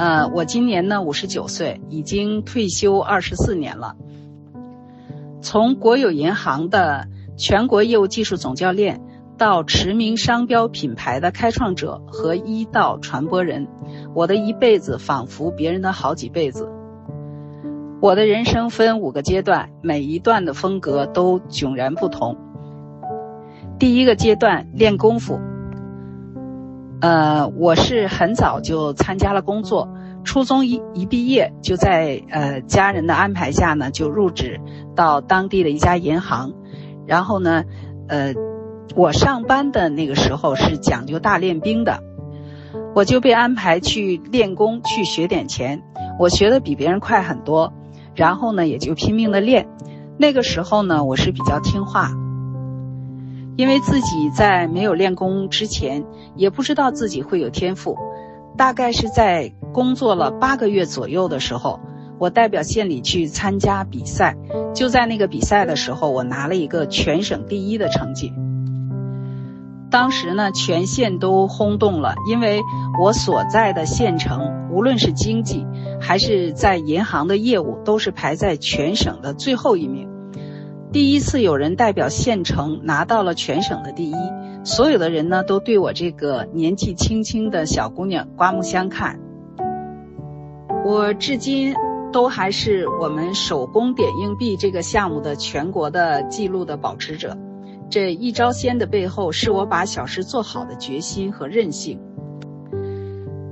呃，我今年呢五十九岁，已经退休二十四年了。从国有银行的全国业务技术总教练，到驰名商标品牌的开创者和医道传播人，我的一辈子仿佛别人的好几辈子。我的人生分五个阶段，每一段的风格都迥然不同。第一个阶段练功夫。呃，我是很早就参加了工作，初中一一毕业就在呃家人的安排下呢，就入职到当地的一家银行。然后呢，呃，我上班的那个时候是讲究大练兵的，我就被安排去练功，去学点钱。我学的比别人快很多。然后呢，也就拼命的练。那个时候呢，我是比较听话，因为自己在没有练功之前，也不知道自己会有天赋。大概是在工作了八个月左右的时候，我代表县里去参加比赛。就在那个比赛的时候，我拿了一个全省第一的成绩。当时呢，全县都轰动了，因为我所在的县城，无论是经济还是在银行的业务，都是排在全省的最后一名。第一次有人代表县城拿到了全省的第一，所有的人呢都对我这个年纪轻轻的小姑娘刮目相看。我至今都还是我们手工点硬币这个项目的全国的记录的保持者。这一招鲜的背后，是我把小事做好的决心和韧性。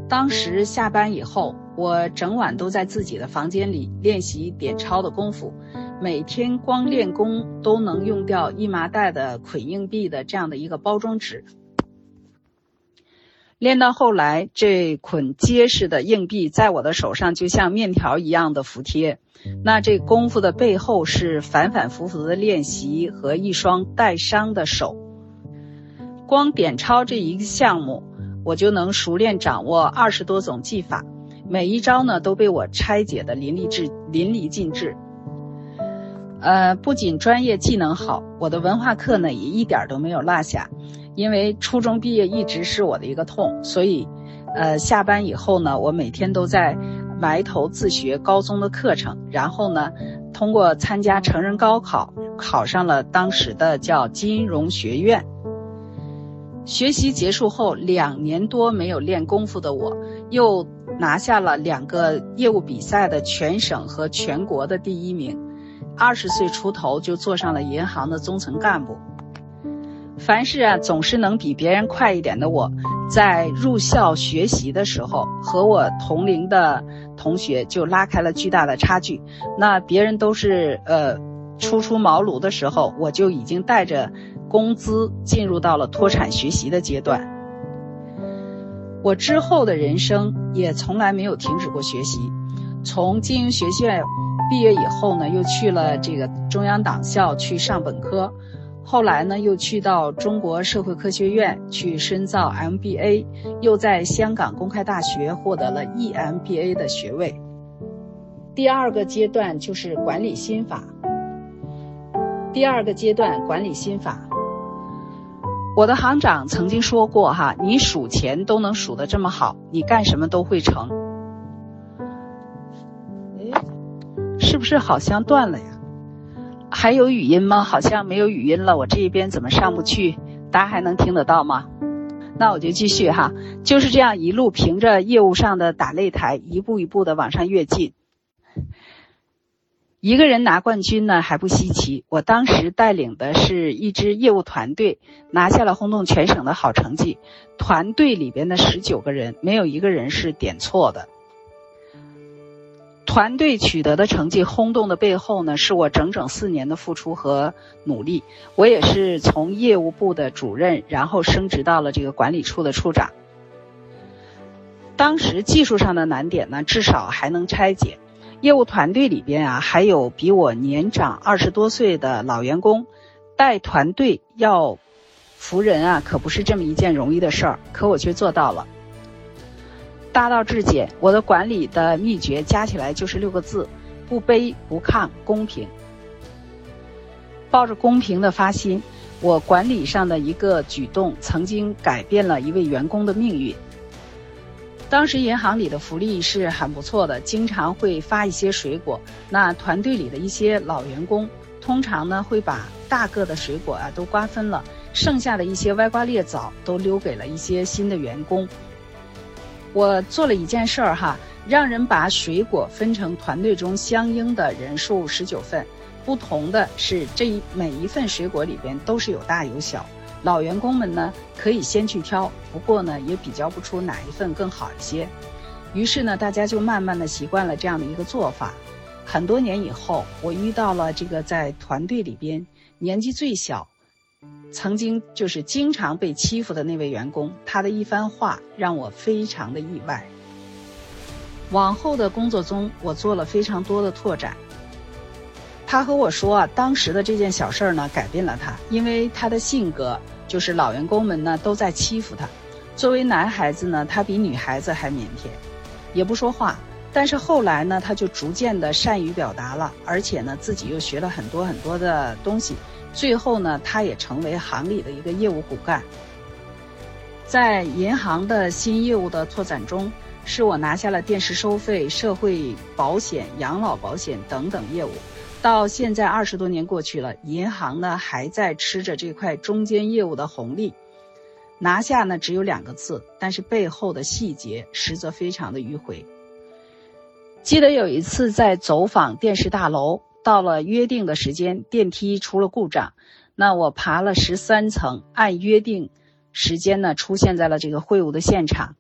当时下班以后，我整晚都在自己的房间里练习点钞的功夫，每天光练功都能用掉一麻袋的捆硬币的这样的一个包装纸。练到后来，这捆结实的硬币在我的手上就像面条一样的服帖。那这功夫的背后是反反复复的练习和一双带伤的手。光点钞这一个项目，我就能熟练掌握二十多种技法，每一招呢都被我拆解的淋漓至淋漓尽致。呃，不仅专业技能好，我的文化课呢也一点都没有落下。因为初中毕业一直是我的一个痛，所以，呃，下班以后呢，我每天都在。埋头自学高中的课程，然后呢，通过参加成人高考，考上了当时的叫金融学院。学习结束后，两年多没有练功夫的我，又拿下了两个业务比赛的全省和全国的第一名。二十岁出头就做上了银行的中层干部。凡事啊，总是能比别人快一点的我，在入校学习的时候，和我同龄的同学就拉开了巨大的差距。那别人都是呃初出茅庐的时候，我就已经带着工资进入到了脱产学习的阶段。我之后的人生也从来没有停止过学习。从经营学院毕业以后呢，又去了这个中央党校去上本科。后来呢，又去到中国社会科学院去深造 MBA，又在香港公开大学获得了 EMBA 的学位。第二个阶段就是管理心法。第二个阶段管理心法，我的行长曾经说过哈，你数钱都能数得这么好，你干什么都会成。是好像断了呀？还有语音吗？好像没有语音了。我这一边怎么上不去？大家还能听得到吗？那我就继续哈，就是这样一路凭着业务上的打擂台，一步一步的往上跃进。一个人拿冠军呢还不稀奇，我当时带领的是一支业务团队，拿下了轰动全省的好成绩。团队里边的十九个人，没有一个人是点错的。团队取得的成绩轰动的背后呢，是我整整四年的付出和努力。我也是从业务部的主任，然后升职到了这个管理处的处长。当时技术上的难点呢，至少还能拆解。业务团队里边啊，还有比我年长二十多岁的老员工，带团队要服人啊，可不是这么一件容易的事儿。可我却做到了。大道至简，我的管理的秘诀加起来就是六个字：不卑不亢，公平。抱着公平的发心，我管理上的一个举动，曾经改变了一位员工的命运。当时银行里的福利是很不错的，经常会发一些水果。那团队里的一些老员工，通常呢会把大个的水果啊都瓜分了，剩下的一些歪瓜裂枣都留给了一些新的员工。我做了一件事儿哈，让人把水果分成团队中相应的人数十九份，不同的是这一每一份水果里边都是有大有小。老员工们呢，可以先去挑，不过呢，也比较不出哪一份更好一些。于是呢，大家就慢慢的习惯了这样的一个做法。很多年以后，我遇到了这个在团队里边年纪最小，曾经就是经常被欺负的那位员工，他的一番话让我非常的意外。往后的工作中，我做了非常多的拓展。他和我说啊，当时的这件小事儿呢，改变了他，因为他的性格就是老员工们呢都在欺负他。作为男孩子呢，他比女孩子还腼腆，也不说话。但是后来呢，他就逐渐的善于表达了，而且呢，自己又学了很多很多的东西。最后呢，他也成为行里的一个业务骨干。在银行的新业务的拓展中，是我拿下了电视收费、社会保险、养老保险等等业务。到现在二十多年过去了，银行呢还在吃着这块中间业务的红利，拿下呢只有两个字，但是背后的细节实则非常的迂回。记得有一次在走访电视大楼，到了约定的时间，电梯出了故障，那我爬了十三层，按约定时间呢出现在了这个会晤的现场。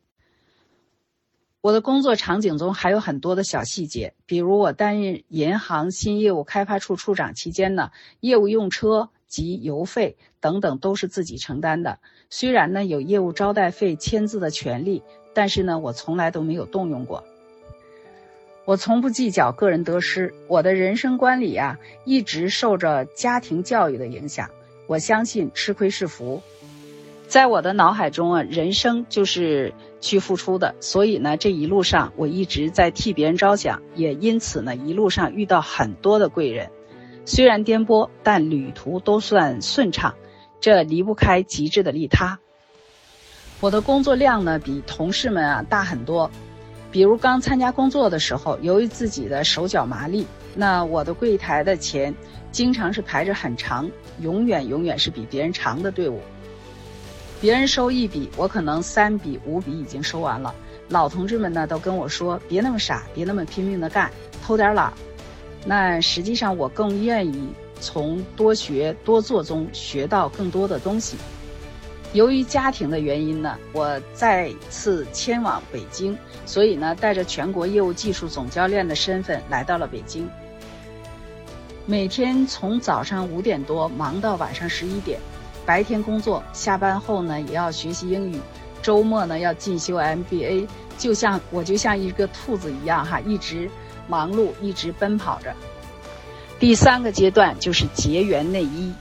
我的工作场景中还有很多的小细节，比如我担任银行新业务开发处处长期间呢，业务用车及油费等等都是自己承担的。虽然呢有业务招待费签字的权利，但是呢我从来都没有动用过。我从不计较个人得失，我的人生观里啊一直受着家庭教育的影响。我相信吃亏是福。在我的脑海中啊，人生就是去付出的，所以呢，这一路上我一直在替别人着想，也因此呢，一路上遇到很多的贵人，虽然颠簸，但旅途都算顺畅，这离不开极致的利他。我的工作量呢，比同事们啊大很多，比如刚参加工作的时候，由于自己的手脚麻利，那我的柜台的钱经常是排着很长，永远永远是比别人长的队伍。别人收一笔，我可能三笔五笔已经收完了。老同志们呢都跟我说：“别那么傻，别那么拼命的干，偷点懒。”那实际上我更愿意从多学多做中学到更多的东西。由于家庭的原因呢，我再次迁往北京，所以呢带着全国业务技术总教练的身份来到了北京。每天从早上五点多忙到晚上十一点。白天工作，下班后呢也要学习英语，周末呢要进修 MBA，就像我就像一个兔子一样哈，一直忙碌，一直奔跑着。第三个阶段就是结缘内衣。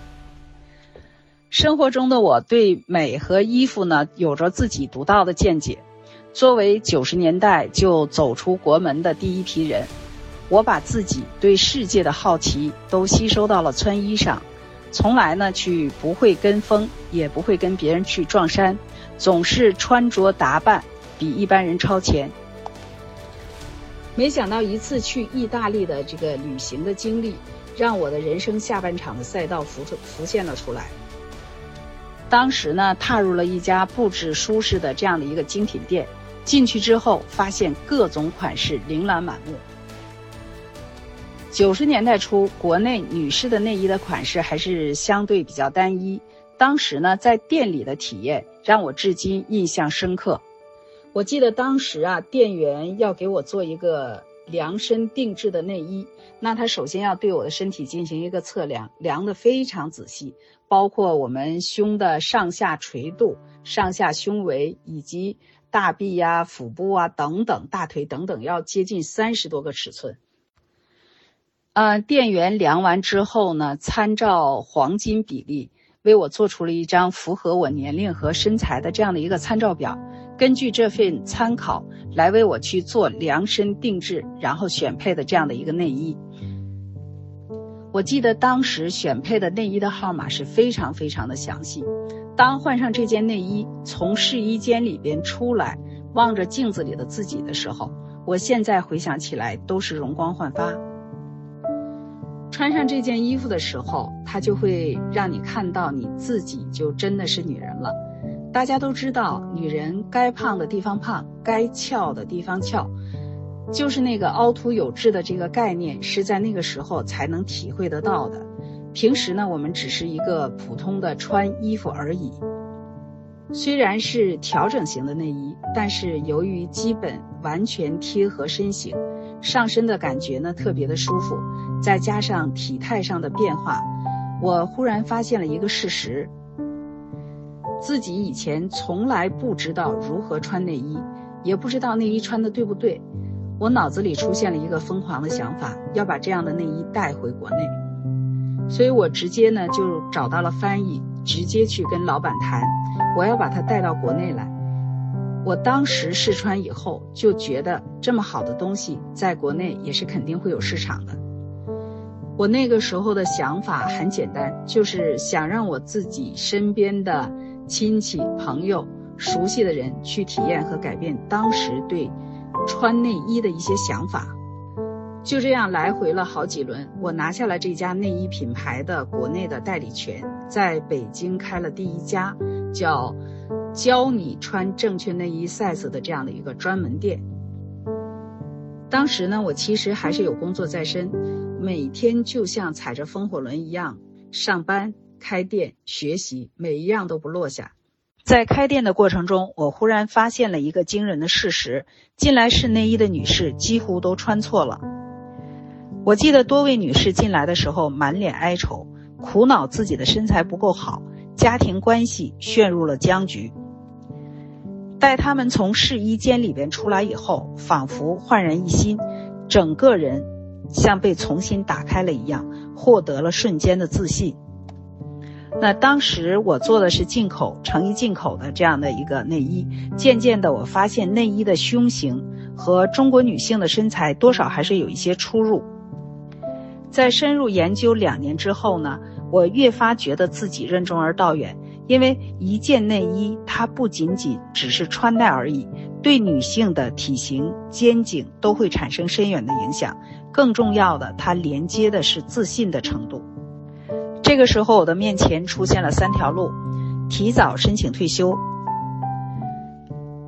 生活中的我对美和衣服呢有着自己独到的见解。作为九十年代就走出国门的第一批人，我把自己对世界的好奇都吸收到了穿衣上。从来呢，去不会跟风，也不会跟别人去撞衫，总是穿着打扮比一般人超前。没想到一次去意大利的这个旅行的经历，让我的人生下半场的赛道浮出浮现了出来。当时呢，踏入了一家布置舒适的这样的一个精品店，进去之后发现各种款式琳琅满目。九十年代初，国内女士的内衣的款式还是相对比较单一。当时呢，在店里的体验让我至今印象深刻。我记得当时啊，店员要给我做一个量身定制的内衣，那他首先要对我的身体进行一个测量，量的非常仔细，包括我们胸的上下垂度、上下胸围以及大臂呀、腹部啊等等、大腿等等，要接近三十多个尺寸。呃，店员量完之后呢，参照黄金比例为我做出了一张符合我年龄和身材的这样的一个参照表。根据这份参考来为我去做量身定制，然后选配的这样的一个内衣。我记得当时选配的内衣的号码是非常非常的详细。当换上这件内衣从试衣间里边出来，望着镜子里的自己的时候，我现在回想起来都是容光焕发。穿上这件衣服的时候，它就会让你看到你自己就真的是女人了。大家都知道，女人该胖的地方胖，该翘的地方翘，就是那个凹凸有致的这个概念，是在那个时候才能体会得到的。平时呢，我们只是一个普通的穿衣服而已。虽然是调整型的内衣，但是由于基本完全贴合身形，上身的感觉呢特别的舒服，再加上体态上的变化，我忽然发现了一个事实。自己以前从来不知道如何穿内衣，也不知道内衣穿的对不对。我脑子里出现了一个疯狂的想法，要把这样的内衣带回国内。所以我直接呢就找到了翻译，直接去跟老板谈，我要把它带到国内来。我当时试穿以后就觉得这么好的东西在国内也是肯定会有市场的。我那个时候的想法很简单，就是想让我自己身边的。亲戚、朋友、熟悉的人去体验和改变当时对穿内衣的一些想法，就这样来回了好几轮，我拿下了这家内衣品牌的国内的代理权，在北京开了第一家叫“教你穿正确内衣 size” 的这样的一个专门店。当时呢，我其实还是有工作在身，每天就像踩着风火轮一样上班。开店学习，每一样都不落下。在开店的过程中，我忽然发现了一个惊人的事实：进来试内衣的女士几乎都穿错了。我记得多位女士进来的时候满脸哀愁，苦恼自己的身材不够好，家庭关系陷入了僵局。待她们从试衣间里边出来以后，仿佛焕然一新，整个人像被重新打开了一样，获得了瞬间的自信。那当时我做的是进口成衣进口的这样的一个内衣，渐渐的我发现内衣的胸型和中国女性的身材多少还是有一些出入。在深入研究两年之后呢，我越发觉得自己任重而道远，因为一件内衣它不仅仅只是穿戴而已，对女性的体型、肩颈都会产生深远的影响。更重要的，它连接的是自信的程度。这个时候，我的面前出现了三条路：提早申请退休，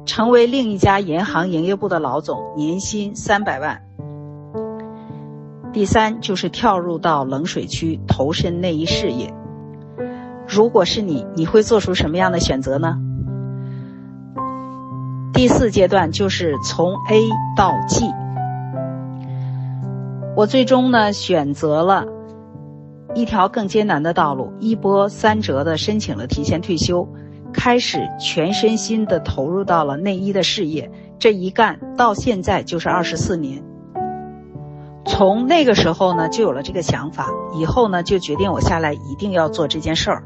成为另一家银行营业部的老总，年薪三百万；第三就是跳入到冷水区，投身内衣事业。如果是你，你会做出什么样的选择呢？第四阶段就是从 A 到 G，我最终呢选择了。一条更艰难的道路，一波三折的申请了提前退休，开始全身心的投入到了内衣的事业。这一干到现在就是二十四年。从那个时候呢，就有了这个想法，以后呢就决定我下来一定要做这件事儿。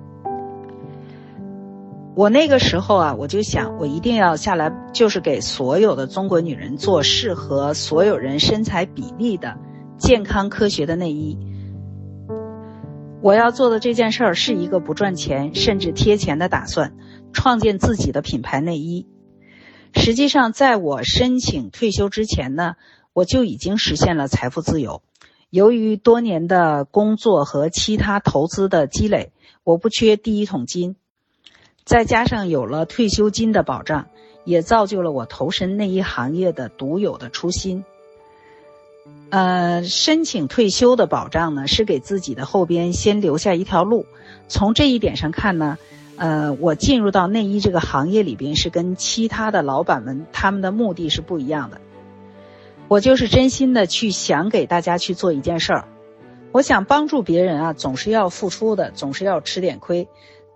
我那个时候啊，我就想，我一定要下来，就是给所有的中国女人做适合所有人身材比例的健康科学的内衣。我要做的这件事儿是一个不赚钱甚至贴钱的打算，创建自己的品牌内衣。实际上，在我申请退休之前呢，我就已经实现了财富自由。由于多年的工作和其他投资的积累，我不缺第一桶金，再加上有了退休金的保障，也造就了我投身内衣行业的独有的初心。呃，申请退休的保障呢，是给自己的后边先留下一条路。从这一点上看呢，呃，我进入到内衣这个行业里边，是跟其他的老板们他们的目的是不一样的。我就是真心的去想给大家去做一件事儿。我想帮助别人啊，总是要付出的，总是要吃点亏。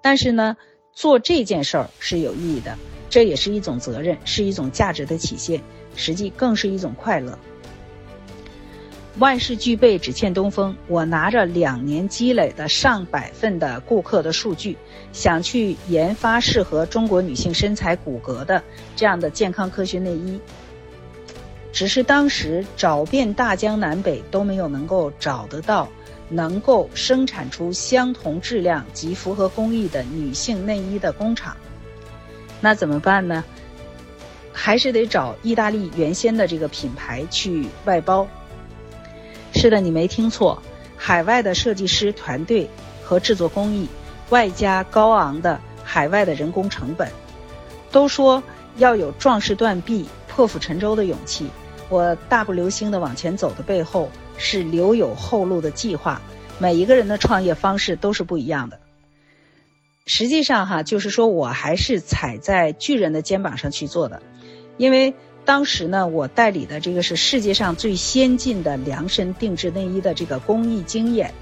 但是呢，做这件事儿是有意义的，这也是一种责任，是一种价值的体现，实际更是一种快乐。万事俱备，只欠东风。我拿着两年积累的上百份的顾客的数据，想去研发适合中国女性身材骨骼的这样的健康科学内衣。只是当时找遍大江南北都没有能够找得到能够生产出相同质量及符合工艺的女性内衣的工厂。那怎么办呢？还是得找意大利原先的这个品牌去外包。是的，你没听错，海外的设计师团队和制作工艺，外加高昂的海外的人工成本。都说要有壮士断臂、破釜沉舟的勇气，我大步流星的往前走的背后是留有后路的计划。每一个人的创业方式都是不一样的。实际上，哈，就是说我还是踩在巨人的肩膀上去做的，因为当时呢，我代理的这个是世界上最先进的量身定制内衣的这个工艺经验，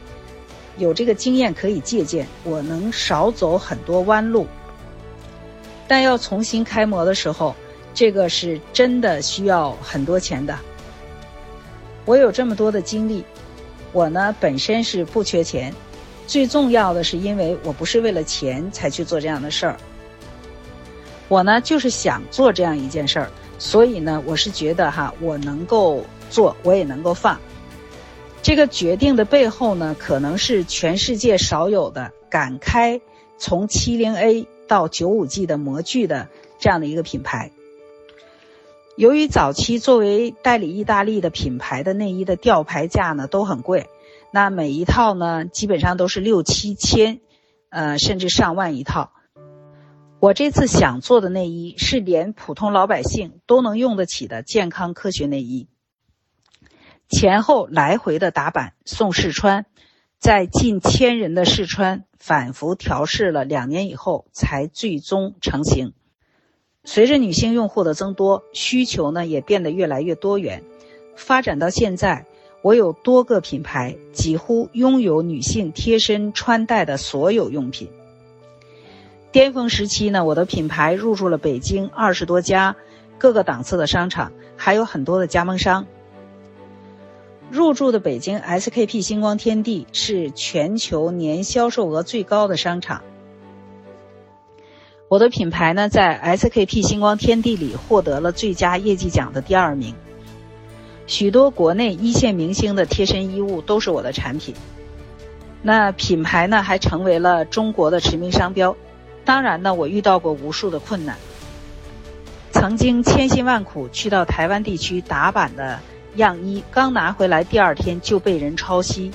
有这个经验可以借鉴，我能少走很多弯路。但要重新开模的时候，这个是真的需要很多钱的。我有这么多的精力，我呢本身是不缺钱，最重要的是因为我不是为了钱才去做这样的事儿。我呢就是想做这样一件事儿，所以呢我是觉得哈，我能够做，我也能够放。这个决定的背后呢，可能是全世界少有的敢开从七零 A。到九五 G 的模具的这样的一个品牌，由于早期作为代理意大利的品牌的内衣的吊牌价呢都很贵，那每一套呢基本上都是六七千，呃甚至上万一套。我这次想做的内衣是连普通老百姓都能用得起的健康科学内衣，前后来回的打版送试穿。在近千人的试穿反复调试了两年以后，才最终成型。随着女性用户的增多，需求呢也变得越来越多元。发展到现在，我有多个品牌，几乎拥有女性贴身穿戴的所有用品。巅峰时期呢，我的品牌入驻了北京二十多家各个档次的商场，还有很多的加盟商。入驻的北京 SKP 星光天地是全球年销售额最高的商场。我的品牌呢，在 SKP 星光天地里获得了最佳业绩奖的第二名。许多国内一线明星的贴身衣物都是我的产品。那品牌呢，还成为了中国的驰名商标。当然呢，我遇到过无数的困难，曾经千辛万苦去到台湾地区打版的。样衣刚拿回来，第二天就被人抄袭。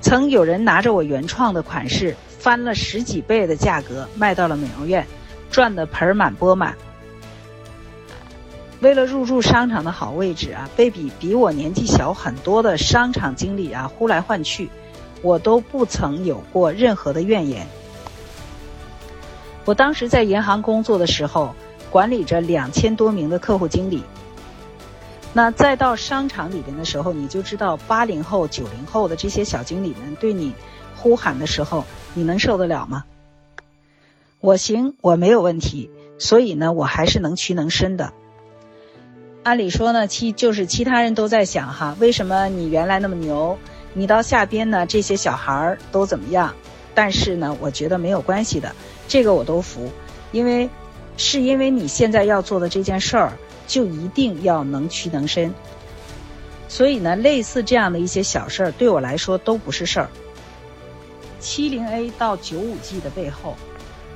曾有人拿着我原创的款式，翻了十几倍的价格卖到了美容院，赚得盆满钵满。为了入驻商场的好位置啊，被比比我年纪小很多的商场经理啊呼来唤去，我都不曾有过任何的怨言。我当时在银行工作的时候，管理着两千多名的客户经理。那再到商场里边的时候，你就知道八零后、九零后的这些小经理们对你呼喊的时候，你能受得了吗？我行，我没有问题，所以呢，我还是能屈能伸的。按理说呢，其就是其他人都在想哈，为什么你原来那么牛，你到下边呢这些小孩儿都怎么样？但是呢，我觉得没有关系的，这个我都服，因为是因为你现在要做的这件事儿。就一定要能屈能伸，所以呢，类似这样的一些小事儿，对我来说都不是事儿。七零 A 到九五 G 的背后，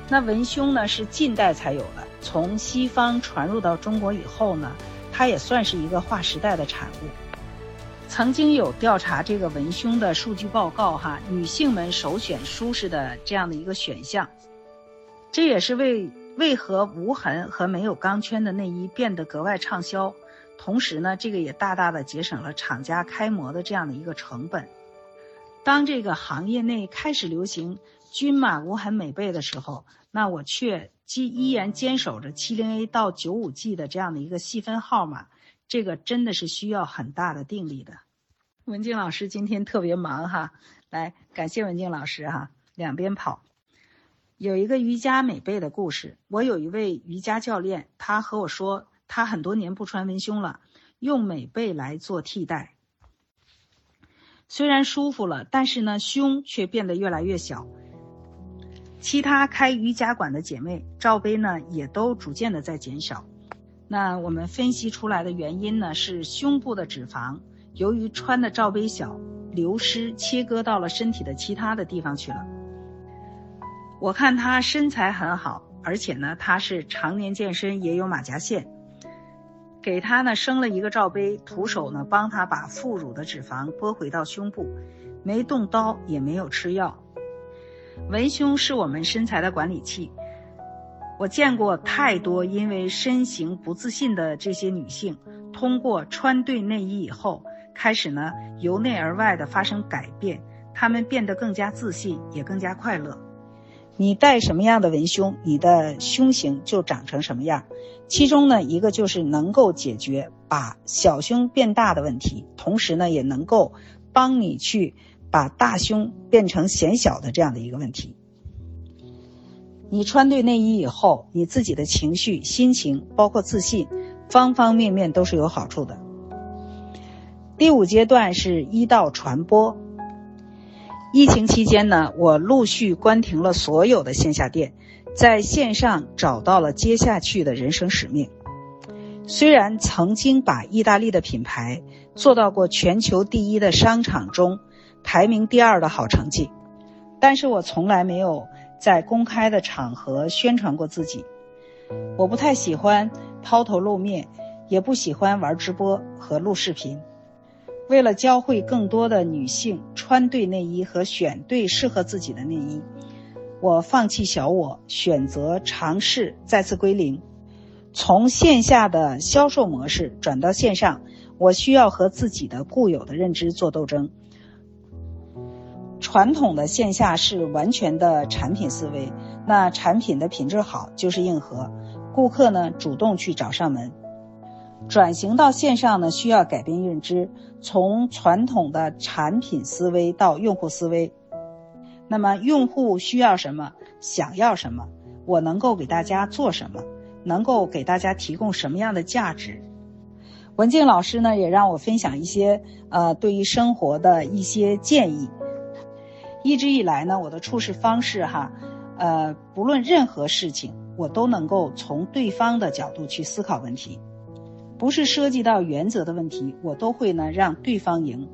那文胸呢是近代才有的，从西方传入到中国以后呢，它也算是一个划时代的产物。曾经有调查这个文胸的数据报告，哈，女性们首选舒适的这样的一个选项，这也是为。为何无痕和没有钢圈的内衣变得格外畅销？同时呢，这个也大大的节省了厂家开模的这样的一个成本。当这个行业内开始流行均码无痕美背的时候，那我却依依然坚守着七零 A 到九五 G 的这样的一个细分号码。这个真的是需要很大的定力的。文静老师今天特别忙哈，来感谢文静老师哈，两边跑。有一个瑜伽美背的故事。我有一位瑜伽教练，他和我说，他很多年不穿文胸了，用美背来做替代。虽然舒服了，但是呢，胸却变得越来越小。其他开瑜伽馆的姐妹罩杯呢，也都逐渐的在减少。那我们分析出来的原因呢，是胸部的脂肪由于穿的罩杯小，流失切割到了身体的其他的地方去了。我看她身材很好，而且呢，她是常年健身，也有马甲线。给她呢生了一个罩杯，徒手呢帮她把副乳的脂肪拨回到胸部，没动刀，也没有吃药。文胸是我们身材的管理器。我见过太多因为身形不自信的这些女性，通过穿对内衣以后，开始呢由内而外的发生改变，她们变得更加自信，也更加快乐。你带什么样的文胸，你的胸型就长成什么样。其中呢，一个就是能够解决把小胸变大的问题，同时呢，也能够帮你去把大胸变成显小的这样的一个问题。你穿对内衣以后，你自己的情绪、心情，包括自信，方方面面都是有好处的。第五阶段是医道传播。疫情期间呢，我陆续关停了所有的线下店，在线上找到了接下去的人生使命。虽然曾经把意大利的品牌做到过全球第一的商场中排名第二的好成绩，但是我从来没有在公开的场合宣传过自己。我不太喜欢抛头露面，也不喜欢玩直播和录视频。为了教会更多的女性穿对内衣和选对适合自己的内衣，我放弃小我，选择尝试再次归零，从线下的销售模式转到线上。我需要和自己的固有的认知做斗争。传统的线下是完全的产品思维，那产品的品质好就是硬核，顾客呢主动去找上门。转型到线上呢，需要改变认知，从传统的产品思维到用户思维。那么，用户需要什么，想要什么，我能够给大家做什么，能够给大家提供什么样的价值？文静老师呢，也让我分享一些呃，对于生活的一些建议。一直以来呢，我的处事方式哈，呃，不论任何事情，我都能够从对方的角度去思考问题。不是涉及到原则的问题，我都会呢让对方赢。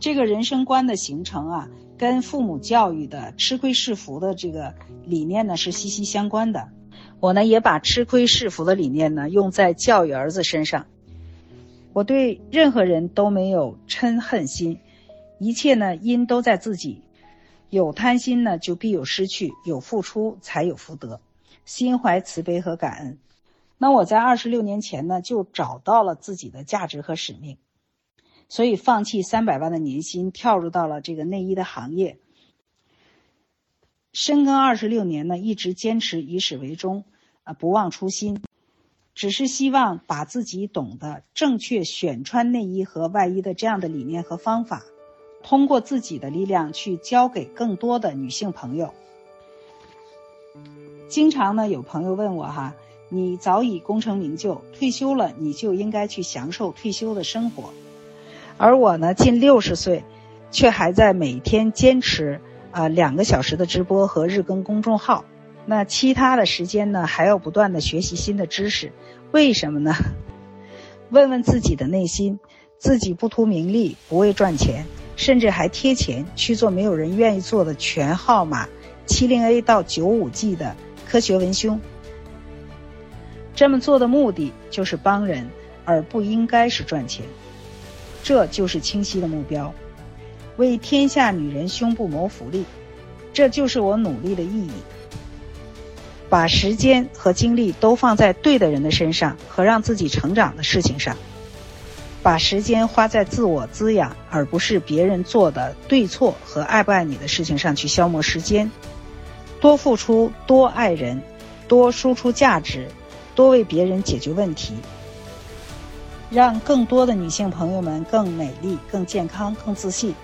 这个人生观的形成啊，跟父母教育的吃亏是福的这个理念呢是息息相关的。我呢也把吃亏是福的理念呢用在教育儿子身上。我对任何人都没有嗔恨心，一切呢因都在自己。有贪心呢就必有失去，有付出才有福德。心怀慈悲和感恩。那我在二十六年前呢，就找到了自己的价值和使命，所以放弃三百万的年薪，跳入到了这个内衣的行业。深耕二十六年呢，一直坚持以始为终，啊，不忘初心，只是希望把自己懂得正确选穿内衣和外衣的这样的理念和方法，通过自己的力量去教给更多的女性朋友。经常呢，有朋友问我哈。你早已功成名就，退休了，你就应该去享受退休的生活。而我呢，近六十岁，却还在每天坚持啊两个小时的直播和日更公众号。那其他的时间呢，还要不断的学习新的知识。为什么呢？问问自己的内心，自己不图名利，不为赚钱，甚至还贴钱去做没有人愿意做的全号码七零 A 到九五 G 的科学文胸。这么做的目的就是帮人，而不应该是赚钱。这就是清晰的目标，为天下女人胸部谋福利，这就是我努力的意义。把时间和精力都放在对的人的身上和让自己成长的事情上，把时间花在自我滋养，而不是别人做的对错和爱不爱你的事情上去消磨时间。多付出，多爱人，多输出价值。多为别人解决问题，让更多的女性朋友们更美丽、更健康、更自信，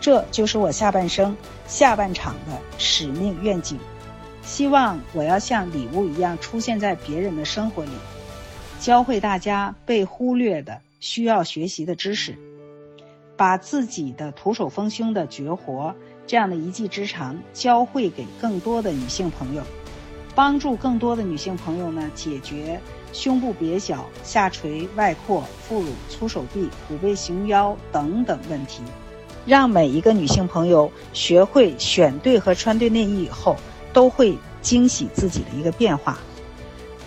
这就是我下半生、下半场的使命愿景。希望我要像礼物一样出现在别人的生活里，教会大家被忽略的、需要学习的知识，把自己的徒手丰胸的绝活这样的一技之长教会给更多的女性朋友。帮助更多的女性朋友呢，解决胸部瘪小、下垂、外扩、副乳粗手臂、虎背熊腰等等问题，让每一个女性朋友学会选对和穿对内衣以后，都会惊喜自己的一个变化。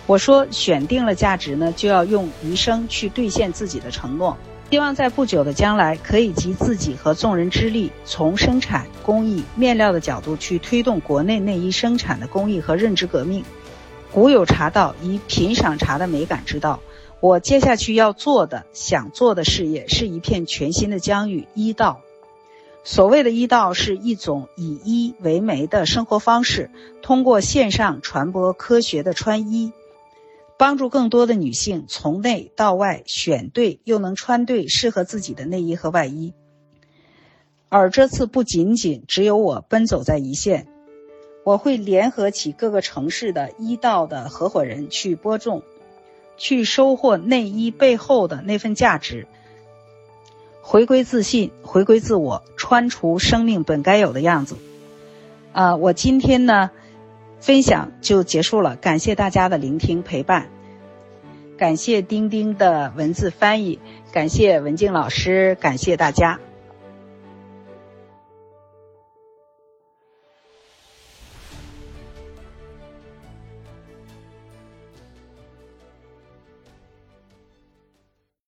我说，选定了价值呢，就要用余生去兑现自己的承诺。希望在不久的将来，可以集自己和众人之力，从生产、工艺、面料的角度去推动国内内衣生产的工艺和认知革命。古有茶道，以品赏茶的美感之道。我接下去要做的、想做的事业，是一片全新的疆域——医道。所谓的医道，是一种以医为媒的生活方式，通过线上传播科学的穿衣。帮助更多的女性从内到外选对又能穿对适合自己的内衣和外衣。而这次不仅仅只有我奔走在一线，我会联合起各个城市的医道的合伙人去播种，去收获内衣背后的那份价值，回归自信，回归自我，穿出生命本该有的样子。啊，我今天呢？分享就结束了，感谢大家的聆听陪伴，感谢丁丁的文字翻译，感谢文静老师，感谢大家。